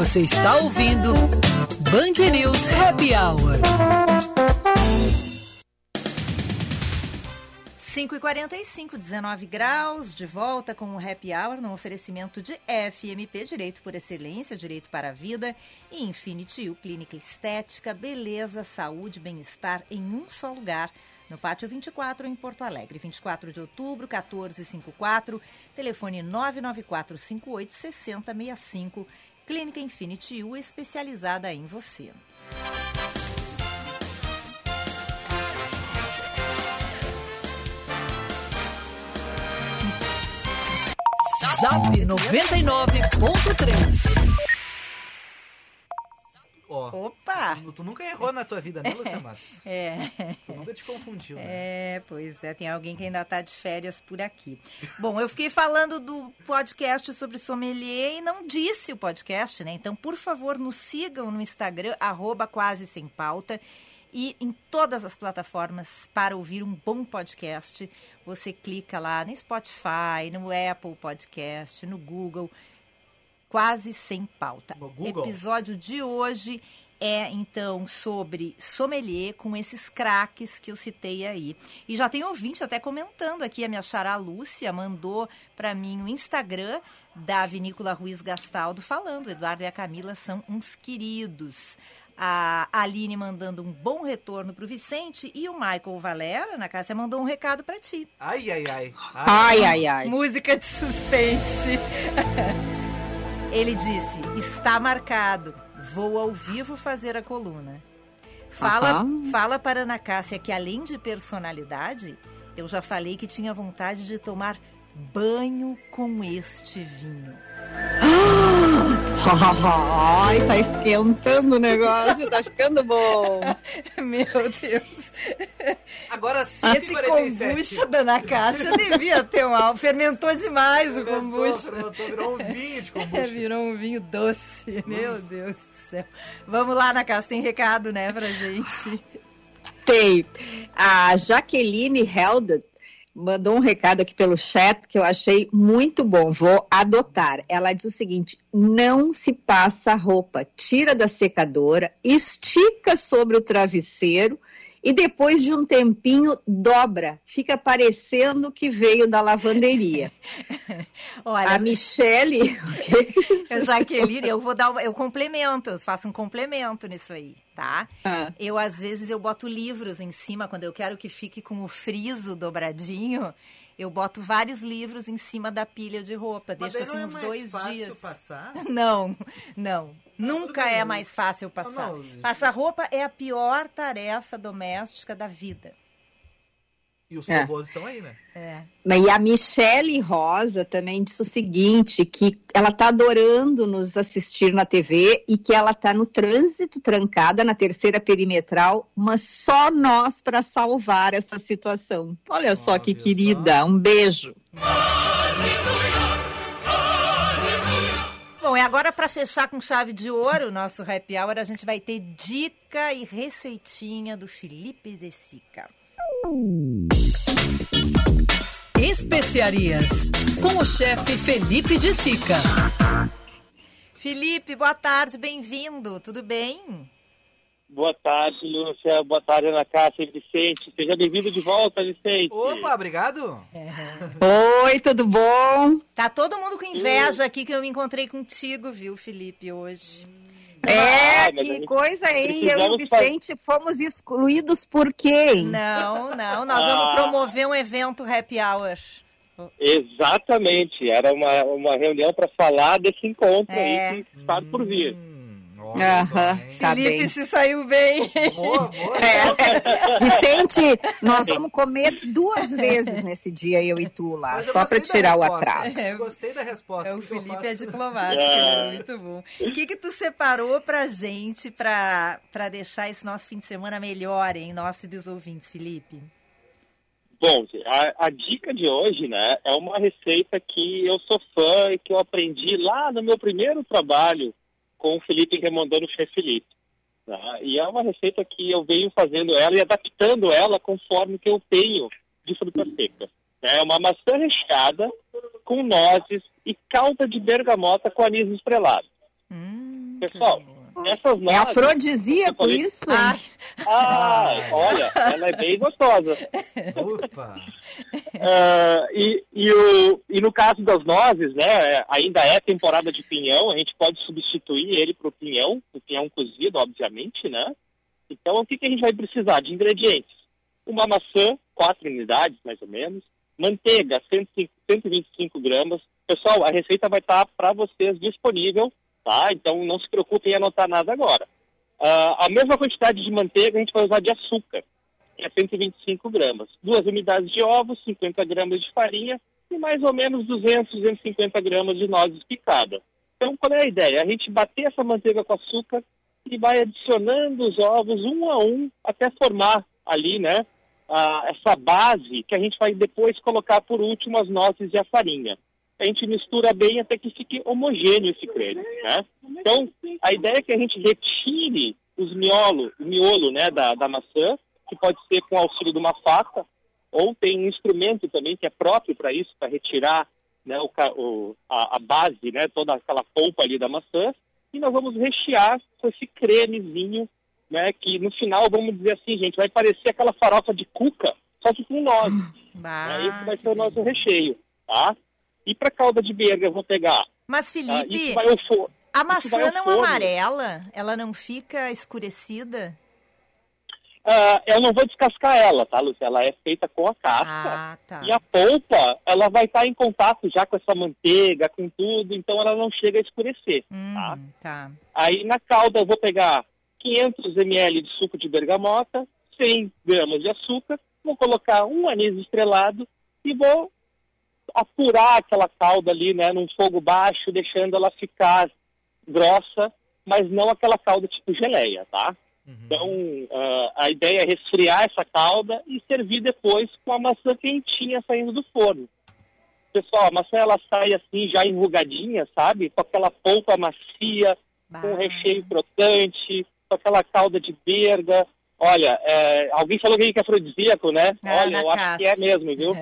Você está ouvindo Band News Happy Hour. 5 e 45 19 graus, de volta com o Happy Hour no oferecimento de FMP, Direito por Excelência, Direito para a Vida, e Infinity U, Clínica Estética, Beleza, Saúde, Bem-Estar em um só lugar. No Pátio 24, em Porto Alegre, 24 de outubro, 1454, telefone 994 58 6065, Clínica Infinity U, especializada em você. Zap 99.3. Ó, Opa! Tu, tu nunca errou na tua vida, né, Luciana Matos? É. Tu nunca te confundiu, né? É, pois é, tem alguém que ainda está de férias por aqui. Bom, eu fiquei falando do podcast sobre sommelier e não disse o podcast, né? Então, por favor, nos sigam no Instagram, arroba quase sem pauta. E em todas as plataformas para ouvir um bom podcast, você clica lá no Spotify, no Apple Podcast, no Google, quase sem pauta. Episódio de hoje é então sobre sommelier com esses craques que eu citei aí. E já tem ouvinte até comentando aqui, a minha xará Lúcia mandou para mim o Instagram da Vinícola Ruiz Gastaldo falando, o Eduardo e a Camila são uns queridos. A Aline mandando um bom retorno para o Vicente e o Michael Valera, na Cássia, mandou um recado para ti. Ai, ai, ai. Ai, ai, ai. Música de suspense. Ele disse: está marcado. Vou ao vivo fazer a coluna. Fala, Aham. fala para Ana Cássia que além de personalidade, eu já falei que tinha vontade de tomar banho com este vinho. Ai, tá esquentando o negócio, tá ficando bom. Meu Deus. Agora Esse 5h47. kombucha da Ana Cássia devia ter um álcool. Fermentou demais o Fermentou, kombucha. fermentou, virou um vinho de kombucha. Virou um vinho doce. Meu Deus do céu. Vamos lá, Ana Cássia, tem recado, né, pra gente? Tem. A Jaqueline Helda mandou um recado aqui pelo chat que eu achei muito bom. Vou adotar. Ela diz o seguinte: não se passa roupa, tira da secadora, estica sobre o travesseiro e depois de um tempinho dobra. Fica parecendo que veio da lavanderia. Olha, A Michele. Eu, Jaqueline, eu vou dar uma, eu complemento, eu faço um complemento nisso aí, tá? Ah. Eu às vezes eu boto livros em cima quando eu quero que fique com o friso dobradinho. Eu boto vários livros em cima da pilha de roupa, Mas deixo daí assim não é uns mais dois fácil dias. passar? Não, não. Nunca é mais fácil passar. não, Passar roupa é a pior tarefa doméstica da vida. E os É. robôs estão aí, né? É. E a Michele Rosa também disse o seguinte, que ela tá adorando nos assistir na TV e que ela tá no trânsito trancada na terceira perimetral, mas só nós para salvar essa situação. Olha só que querida, um beijo. Bom, e agora para fechar com chave de ouro o nosso happy hour, a gente vai ter dica e receitinha do Felipe de Sica. Especiarias com o chefe Felipe de Sica. Felipe, boa tarde, bem-vindo, tudo bem? Boa tarde, Lúcia. Boa tarde, Ana Cássia e Vicente. Seja bem-vindo de volta, Vicente. Opa, obrigado. Oi, tudo bom? Tá todo mundo com inveja aqui que eu me encontrei contigo, viu, Felipe, hoje. É, Ah, que gente coisa, hein? Eu e o Vicente fomos excluídos por quem? Não, não, nós vamos Ah. promover um evento happy hour. Exatamente. Era uma, uma reunião para falar desse encontro É. aí que está por vir. Aham, tá Felipe bem. se saiu bem. É. Vicente, nós vamos comer duas vezes nesse dia, eu e tu lá, só para tirar o atraso. É, Eu Gostei da resposta. É, o Felipe faço? é diplomático, É. né? muito bom. O que que tu separou pra gente pra, pra deixar esse nosso fim de semana melhor, hein? Nosso e dos ouvintes, Felipe. Bom, a, a dica de hoje, né, é uma receita que eu sou fã e que eu aprendi lá no meu primeiro trabalho com o Felipe Remondando, o chefe Felipe. tá? E é uma receita que eu venho fazendo ela e adaptando ela conforme que eu tenho de fruta seca. né? É uma maçã recheada com nozes e calda de bergamota com anis estrelado. Pessoal, essas nozes... É afrodisíaco isso? Ah, olha, ela é bem gostosa. Ah, e, e, o, e no caso das nozes, né, ainda é temporada de pinhão, a gente pode substituir ele para o pinhão, o pinhão cozido, obviamente, né? Então, o que, que a gente vai precisar de ingredientes? Uma maçã, quatro unidades, mais ou menos, manteiga, 105 125 gramas. Pessoal, a receita vai estar para vocês disponível, tá? Então, não se preocupem em anotar nada agora. Ah, a mesma quantidade de manteiga a gente vai usar de açúcar, que é 125 gramas. Duas unidades de ovos, 50 gramas de farinha e mais ou menos 200, 250 gramas de nozes picadas. Então, qual é a ideia? A gente bater essa manteiga com açúcar e vai adicionando os ovos um a um até formar ali, né, a- essa base que a gente vai depois colocar por último as nozes e a farinha. A gente mistura bem até que fique homogêneo esse creme, né? Então, a ideia é que a gente retire os miolo, o miolo, né, da, da maçã, que pode ser com auxílio de uma faca, ou tem um instrumento também que é próprio para isso, para retirar né, o, o- a, a base, né, toda aquela polpa ali da maçã, e nós vamos rechear com esse cremezinho, né, que no final, vamos dizer assim, gente, vai parecer aquela farofa de cuca, só que com nozes. né? Esse vai ser o nosso recheio, tá? E para calda de berga eu vou pegar... Mas, ah, Felipe, isso vai ao fo- a maçã não forno. amarela? Ela não fica escurecida? Ah, eu não vou descascar ela, tá, Lúcia? Ela é feita com a casca. Ah, tá. E a polpa, ela vai estar em contato já com essa manteiga, com tudo, então ela não chega a escurecer, tá? Tá. Aí na calda eu vou pegar 500 ml de suco de bergamota, 100 gramas de açúcar, vou colocar um anis estrelado e vou apurar aquela calda ali, né, num fogo baixo, deixando ela ficar grossa, mas não aquela calda tipo geleia, tá? Então, ah, a ideia é resfriar essa calda e servir depois com a maçã quentinha saindo do forno. Pessoal, a maçã ela sai assim já enrugadinha, sabe? Com aquela polpa macia, com um recheio crocante, com aquela calda de berga. Olha, é, alguém falou que é afrodisíaco, né? Ah, Olha, eu acho que é Cássia. mesmo, viu?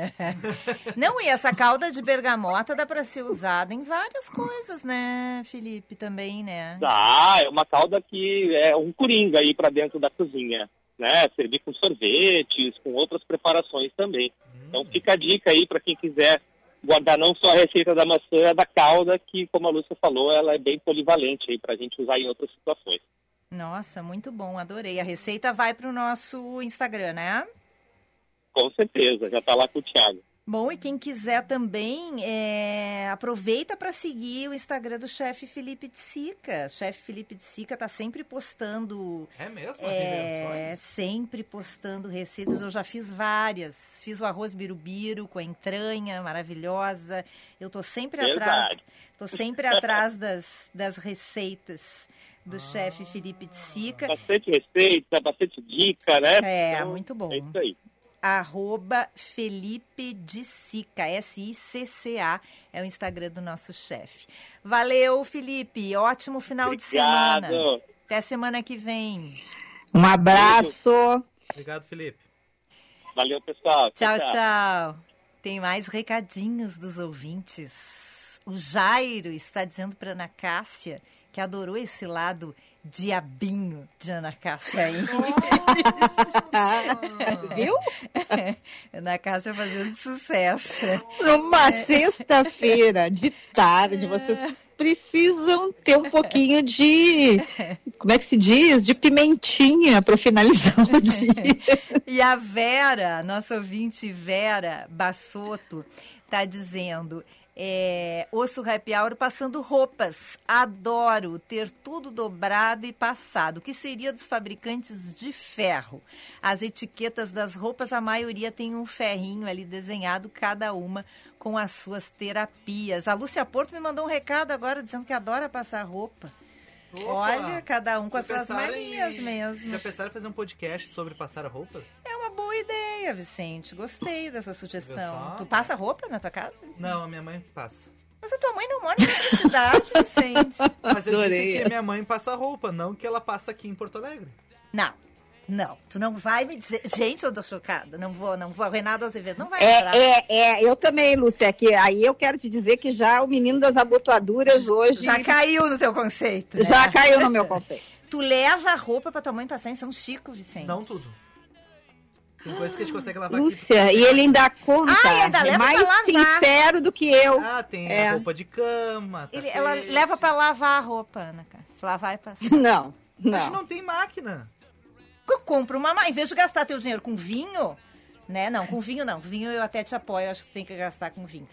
Não, e essa calda de bergamota dá pra ser usada em várias coisas, né, Felipe? Também, né? Ah, é uma calda que é um coringa aí para dentro da cozinha, né? Servir com sorvetes, com outras preparações também. Então fica a dica aí para quem quiser guardar não só a receita da maçã, a da calda, que como a Lúcia falou, ela é bem polivalente aí para a gente usar em outras situações. Nossa, muito bom, adorei. A receita vai pro nosso Instagram, né? Com certeza, já está lá com o Thiago. Bom, e quem quiser também, é, aproveita para seguir o Instagram do chefe Felipe de Sica. Chefe Felipe de Sica tá sempre postando. É mesmo? É, sempre postando receitas. Eu já fiz várias. Fiz o arroz birubiru com a entranha maravilhosa. Eu tô sempre atrás. Verdade. Tô sempre atrás das, das receitas do Ah. chefe Felipe de Sica. Bastante receita, bastante dica, né? É, Então, muito bom. É isso aí. Arroba Felipe de Sica, S-I-C-C-A, é o Instagram do nosso chefe. Valeu, Felipe. Ótimo final de Obrigado. semana. Até semana que vem. Um abraço. Obrigado, Felipe. Valeu, pessoal. Tchau, tchau. Tem mais recadinhos dos ouvintes. O Jairo está dizendo para Ana Cássia que adorou esse lado Diabinho de Ana Cássia Henrique. Viu? Ana Cássia fazendo sucesso. Numa sexta-feira de tarde, vocês precisam ter um pouquinho de, como é que se diz? De pimentinha para finalizar o dia. E a Vera, nossa ouvinte Vera Bassotto, tá dizendo. É, osso happy hour passando roupas. Adoro ter tudo dobrado e passado. O que seria dos fabricantes de ferro? As etiquetas das roupas, a maioria tem um ferrinho ali desenhado, cada uma com as suas terapias. A Lúcia Porto me mandou um recado agora dizendo que adora passar roupa. Opa! Olha, cada um com as suas manias em- mesmo. Já pensaram em fazer um podcast sobre passar a roupa? É uma boa ideia, Vicente. Gostei dessa sugestão. Tu passa roupa na tua casa? Vicente? Não, a minha mãe passa. Mas a tua mãe não mora em outra cidade, Vicente. Mas eu Adorei. disse que minha mãe passa roupa, não que ela passa aqui em Porto Alegre. Não, não. Tu não vai me dizer. Gente, eu tô chocada. Não vou, não vou. Renato Azevedo não vai entrar. É, é, é, eu também, Lúcia, que aí eu quero te dizer que já o menino das abotoaduras hoje Já caiu no teu conceito. né? já caiu no meu conceito. Tu leva a roupa pra tua mãe passar em São Chico, Vicente. Não tudo. Tem coisa que a gente consegue lavar Lúcia, e ele ainda conta, Ah, ainda é leva mais pra lavar. sincero do que eu. aqui. Ah, tem É. a roupa de cama. Ele, ela leva pra lavar a roupa, Ana Cássia. Lavar e passar. Não, A gente não. não tem máquina. Eu compro uma ma- Em vez de gastar teu dinheiro com vinho, né? Não, com vinho não. Vinho eu até te apoio, acho que tem que gastar com vinho.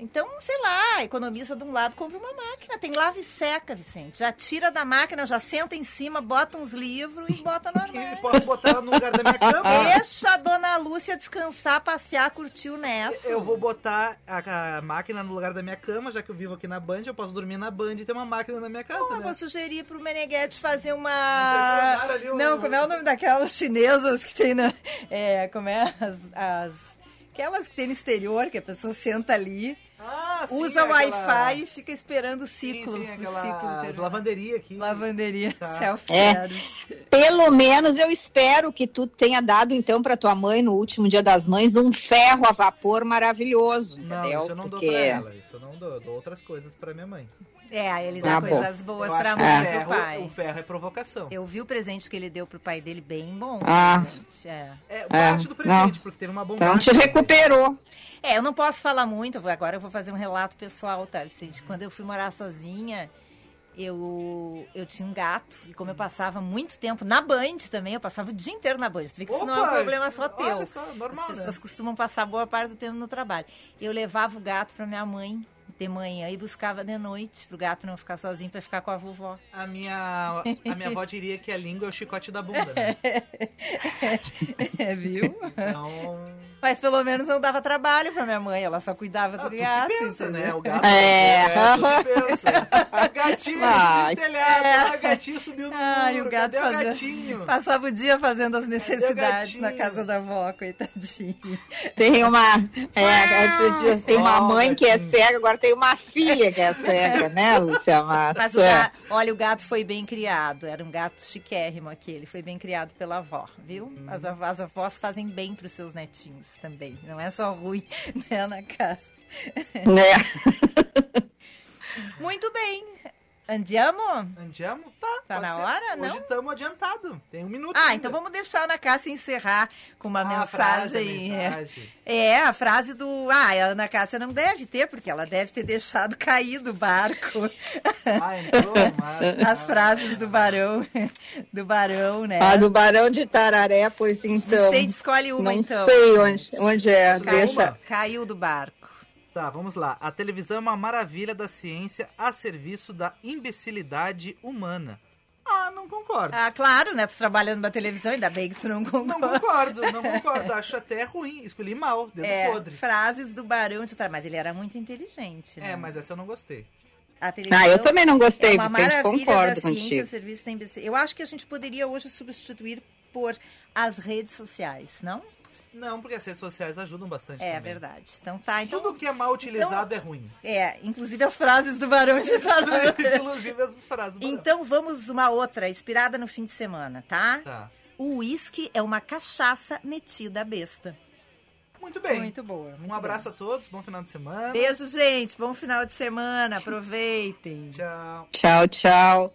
Então, sei lá, economiza de um lado, compra uma máquina. Tem lava e seca, Vicente. Já tira da máquina, já senta em cima, bota uns livros e bota no armário. posso botar ela no lugar da minha cama. Deixa a dona Lúcia descansar, passear, curtir o neto. Eu vou botar a, a máquina no lugar da minha cama, já que eu vivo aqui na Band, eu posso dormir na Band e ter uma máquina na minha casa, eu né? vou sugerir pro Meneghetti fazer uma. Impressionar ali um- Não, como é o nome daquelas chinesas que tem na. É, como é? As. as- Aquelas que tem no exterior, que a pessoa senta ali, Ah, sim, usa o aquela- Wi-Fi e fica esperando o Sim, ciclo. sim, o ciclo aquela terminar. lavanderia aqui. Lavanderia Tá. self-service. Pelo menos eu espero que tu tenha dado então para tua mãe no último Dia das Mães um ferro a vapor maravilhoso, Não, entendeu? isso eu não dou Porque pra ela. Isso eu não dou. Eu dou outras coisas pra minha mãe. É, ele dá bom. coisas boas pra acho mãe e o pro ferro, pai. O ferro é provocação. Eu vi o presente que ele deu pro pai dele bem bom. Ah. gente. É. É É, parte do presente, não. porque teve uma bomba. Então te recuperou. É, eu não posso falar muito, agora eu vou fazer um relato pessoal, tá, Vicente? Quando eu fui morar sozinha, eu, eu tinha um gato, e como eu passava muito tempo na Band também, eu passava o dia inteiro na Band. Tu vê que isso não é um Opa, problema só olha teu. só, normal, As pessoas né? costumam passar boa parte do tempo no trabalho. Eu levava o gato pra minha mãe de manhã e buscava de noite, pro gato não ficar sozinho, pra ficar com a vovó. A minha, a minha avó diria que a língua é o chicote da bunda, né? É, viu? Então. Mas pelo menos não dava trabalho pra minha mãe, ela só cuidava Ah, do gato. pensa, entendeu? né? O gato. É. que pensa. Gatinho no telhado, ah, gatinho subiu no Ai, muro. o gato cadê o fazendo- gatinho? Passava o dia fazendo as necessidades na casa da avó, coitadinho. Tem uma, é, diz, tem uma mãe que é cega, agora tem uma filha que é cega, né, Lúcia Matos? Mas o É. ga... olha, o gato foi bem criado. Era um gato chiquérrimo aquele. Foi bem criado pela avó, viu? Uhum. As, as avós fazem bem pros seus netinhos também. Não é só ruim, né, na casa. Né? Muito bem. Andiamo? Andiamo? Tá. Tá na ser. hora, não? Hoje estamos adiantado. Tem um minuto. Ah, ainda. então vamos deixar a Ana Cássia encerrar com uma Ah, a frase, a mensagem. mensagem. É, a frase do. Ah, a Ana Cássia não deve ter, porque ela deve ter deixado cair do barco. Ah, entrou, mas- As frases do Barão. Do Barão, né? A do Barão de Tararé, pois então. Vicente, escolhe uma, Não então. sei onde, onde é, Caiu deixa. Caiu do barco. Tá, vamos lá. A televisão é uma maravilha da ciência a serviço da imbecilidade humana. Ah, não concordo. Ah, claro, né? Tu trabalhando na televisão, ainda bem que tu não Não concorda. concordo, não concordo. Acho até ruim. Escolhi mal, dedo É, podre. frases do Barão de Tararé. Mas ele era muito inteligente, né? É, mas essa eu não gostei. A televisão Ah, eu também não gostei, é uma Vicente, maravilha concordo da ciência, contigo. serviço da imbecil. Eu acho que a gente poderia hoje substituir por as redes sociais, não? Não, porque as redes sociais ajudam bastante. É também. verdade. Então tá, então... Tudo que é mal utilizado é ruim. É, inclusive as frases do Barão de Tararé. Inclusive as frases. do Barão. Então vamos uma outra, inspirada no fim de semana, tá? Tá. O uísque é uma cachaça metida a besta. Muito bem. Muito boa. muito um abraço a todos, bom final de semana. Beijo, gente. Bom final de semana. Aproveitem. Tchau. Tchau, tchau.